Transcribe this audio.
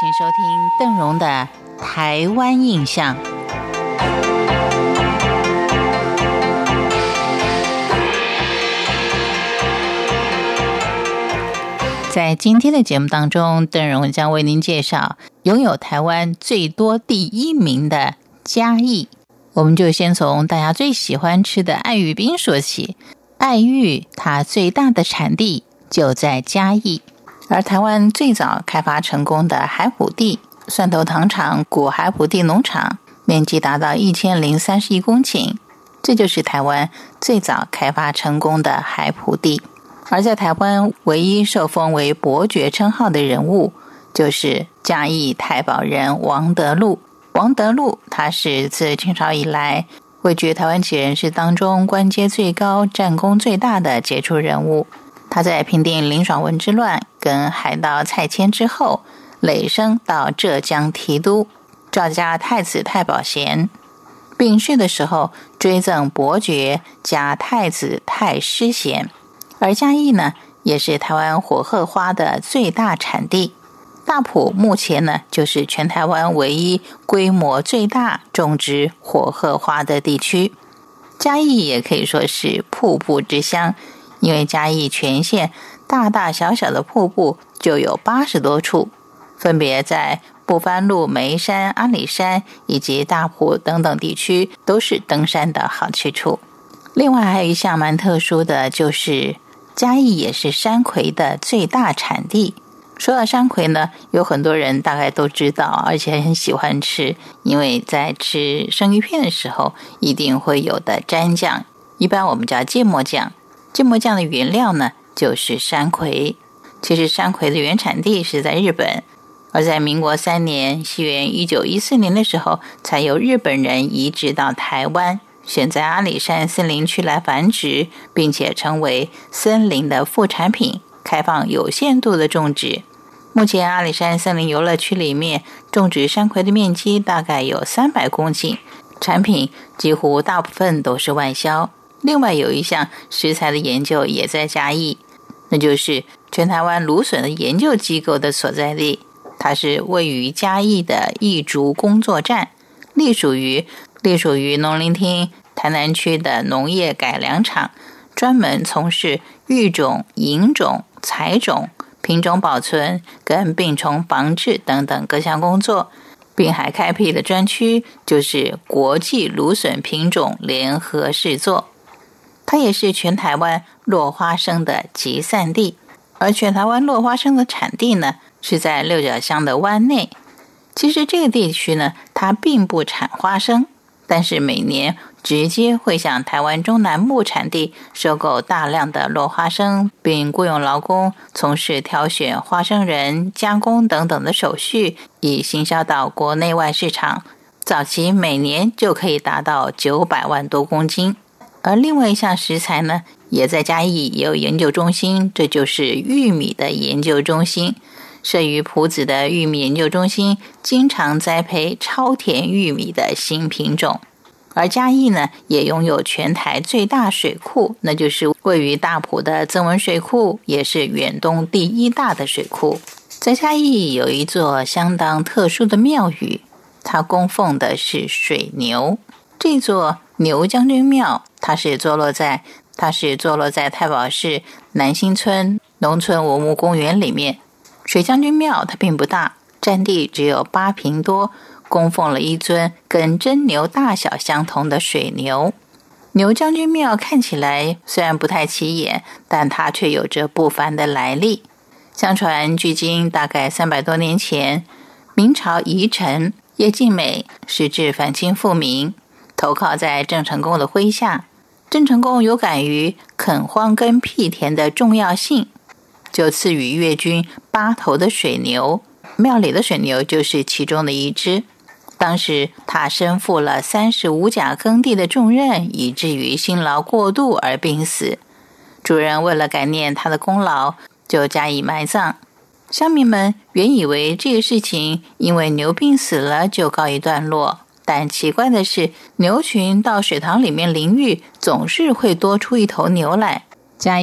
请收听邓荣的《台湾印象》。在今天的节目当中，邓荣将为您介绍拥有台湾最多第一名的嘉义。我们就先从大家最喜欢吃的爱玉冰说起。爱玉它最大的产地就在嘉义，而台湾最早开发成功的海埔地蒜头糖厂古海埔地农场，面积达到一千零三十一公顷，这就是台湾最早开发成功的海埔地。而在台湾唯一受封为伯爵称号的人物，就是嘉义太保人王德禄。王德禄他是自清朝以来位居台湾旗人士当中官阶最高、战功最大的杰出人物。他在平定林爽文之乱跟海盗蔡牵之后，累升到浙江提督，赵家太子太保衔。病逝的时候，追赠伯爵加太子太师衔。而嘉义呢，也是台湾火鹤花的最大产地。大埔目前呢，就是全台湾唯一规模最大种植火鹤花的地区。嘉义也可以说是瀑布之乡，因为嘉义全县大大小小的瀑布就有八十多处，分别在不番路、眉山、阿里山以及大埔等等地区，都是登山的好去处。另外还有一项蛮特殊的就是。嘉义也是山葵的最大产地。说到山葵呢，有很多人大概都知道，而且很喜欢吃，因为在吃生鱼片的时候一定会有的蘸酱，一般我们叫芥末酱。芥末酱的原料呢就是山葵。其实山葵的原产地是在日本，而在民国三年（西元一九一四年）的时候，才由日本人移植到台湾。选在阿里山森林区来繁殖，并且成为森林的副产品，开放有限度的种植。目前阿里山森林游乐区里面种植山葵的面积大概有三百公顷，产品几乎大部分都是外销。另外有一项食材的研究也在嘉义，那就是全台湾芦笋的研究机构的所在地，它是位于嘉义的义竹工作站，隶属于隶属于农林厅。台南区的农业改良场专门从事育种、引种、采种、品种保存跟病虫防治等等各项工作，并还开辟的专区就是国际芦笋品种联合试作。它也是全台湾落花生的集散地，而全台湾落花生的产地呢是在六角乡的湾内。其实这个地区呢，它并不产花生，但是每年。直接会向台湾中南部产地收购大量的落花生，并雇佣劳工从事挑选花生仁、加工等等的手续，以行销到国内外市场。早期每年就可以达到九百万多公斤。而另外一项食材呢，也在嘉义也有研究中心，这就是玉米的研究中心。设于埔子的玉米研究中心，经常栽培超甜玉米的新品种。而嘉义呢，也拥有全台最大水库，那就是位于大埔的曾文水库，也是远东第一大的水库。在嘉义有一座相当特殊的庙宇，它供奉的是水牛。这座牛将军庙，它是坐落在它是坐落在太保市南新村农村文物公园里面。水将军庙它并不大，占地只有八平多。供奉了一尊跟真牛大小相同的水牛。牛将军庙看起来虽然不太起眼，但它却有着不凡的来历。相传，距今大概三百多年前，明朝遗臣叶敬美矢志反清复明，投靠在郑成功的麾下。郑成功有感于垦荒跟辟田的重要性，就赐予越军八头的水牛，庙里的水牛就是其中的一只。当时他身负了三十五甲耕地的重任，以至于辛劳过度而病死。主人为了感念他的功劳，就加以埋葬。乡民们原以为这个事情因为牛病死了就告一段落，但奇怪的是，牛群到水塘里面淋浴，总是会多出一头牛来。